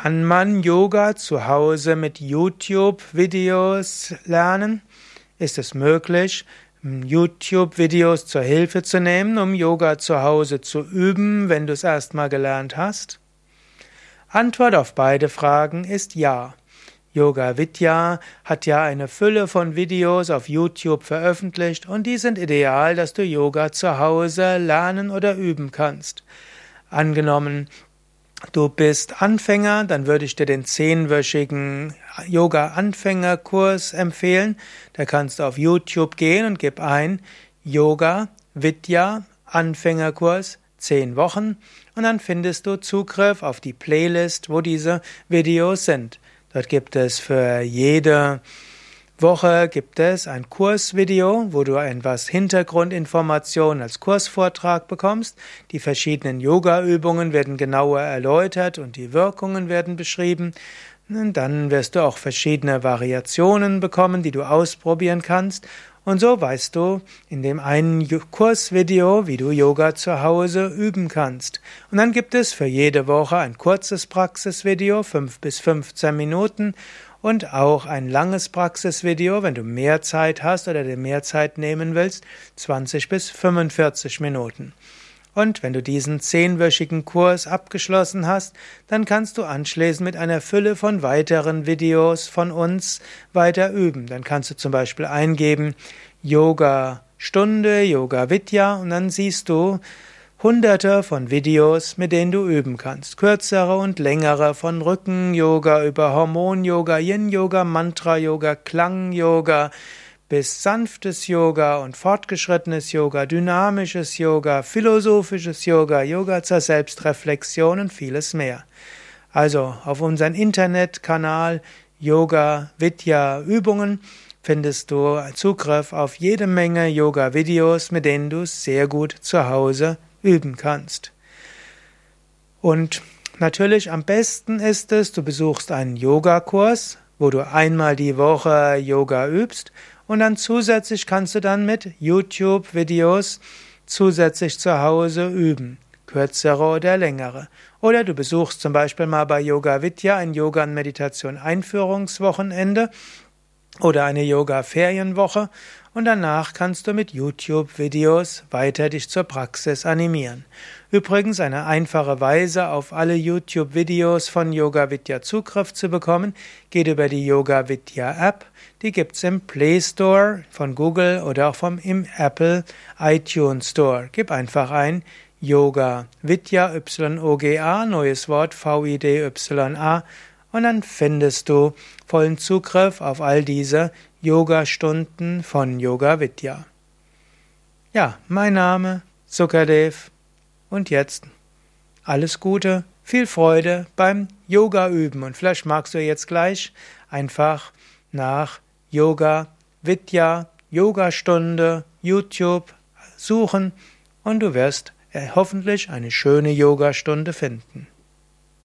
Kann man Yoga zu Hause mit YouTube-Videos lernen? Ist es möglich, YouTube-Videos zur Hilfe zu nehmen, um Yoga zu Hause zu üben, wenn du es erstmal gelernt hast? Antwort auf beide Fragen ist ja. Yoga Vidya hat ja eine Fülle von Videos auf YouTube veröffentlicht und die sind ideal, dass du Yoga zu Hause lernen oder üben kannst. Angenommen, du bist Anfänger, dann würde ich dir den zehnwöchigen Yoga-Anfängerkurs empfehlen. Da kannst du auf YouTube gehen und gib ein Yoga Vidya Anfängerkurs zehn Wochen und dann findest du Zugriff auf die Playlist, wo diese Videos sind. Dort gibt es für jede Woche gibt es ein Kursvideo, wo du etwas Hintergrundinformationen als Kursvortrag bekommst. Die verschiedenen Yoga-Übungen werden genauer erläutert und die Wirkungen werden beschrieben. Und dann wirst du auch verschiedene Variationen bekommen, die du ausprobieren kannst. Und so weißt du in dem einen Kursvideo, wie du Yoga zu Hause üben kannst. Und dann gibt es für jede Woche ein kurzes Praxisvideo, fünf bis 15 Minuten und auch ein langes Praxisvideo, wenn du mehr Zeit hast oder dir mehr Zeit nehmen willst, 20 bis 45 Minuten. Und wenn du diesen zehnwöchigen Kurs abgeschlossen hast, dann kannst du anschließend mit einer Fülle von weiteren Videos von uns weiter üben. Dann kannst du zum Beispiel eingeben Yoga Stunde, Yoga Vidya und dann siehst du Hunderte von Videos, mit denen du üben kannst. Kürzere und längere von Rücken-Yoga über Hormon-Yoga, Yin-Yoga, Mantra-Yoga, Klang-Yoga bis sanftes Yoga und fortgeschrittenes Yoga, dynamisches Yoga, philosophisches Yoga, Yoga zur Selbstreflexion und vieles mehr. Also auf unseren Internetkanal Yoga Vidya Übungen findest du Zugriff auf jede Menge Yoga Videos, mit denen du sehr gut zu Hause üben kannst. Und natürlich am besten ist es, du besuchst einen Yogakurs, wo du einmal die Woche Yoga übst und dann zusätzlich kannst du dann mit YouTube-Videos zusätzlich zu Hause üben, kürzere oder längere. Oder du besuchst zum Beispiel mal bei Yoga Vidya ein Yoga und Meditation Einführungswochenende oder eine Yoga-Ferienwoche und danach kannst du mit YouTube-Videos weiter dich zur Praxis animieren. Übrigens eine einfache Weise, auf alle YouTube-Videos von Yoga Vidya Zugriff zu bekommen, geht über die Yoga Vidya App. Die gibt's im Play Store von Google oder auch vom im Apple iTunes Store. Gib einfach ein Yoga Vidya Y-O-G-A, neues Wort V-I-D-Y-A und dann findest du vollen Zugriff auf all diese Yoga-Stunden von Yoga Vidya. Ja, mein Name Sukadev und jetzt alles Gute, viel Freude beim Yoga üben und vielleicht magst du jetzt gleich einfach nach Yoga Vidya Yogastunde YouTube suchen und du wirst hoffentlich eine schöne Yogastunde finden.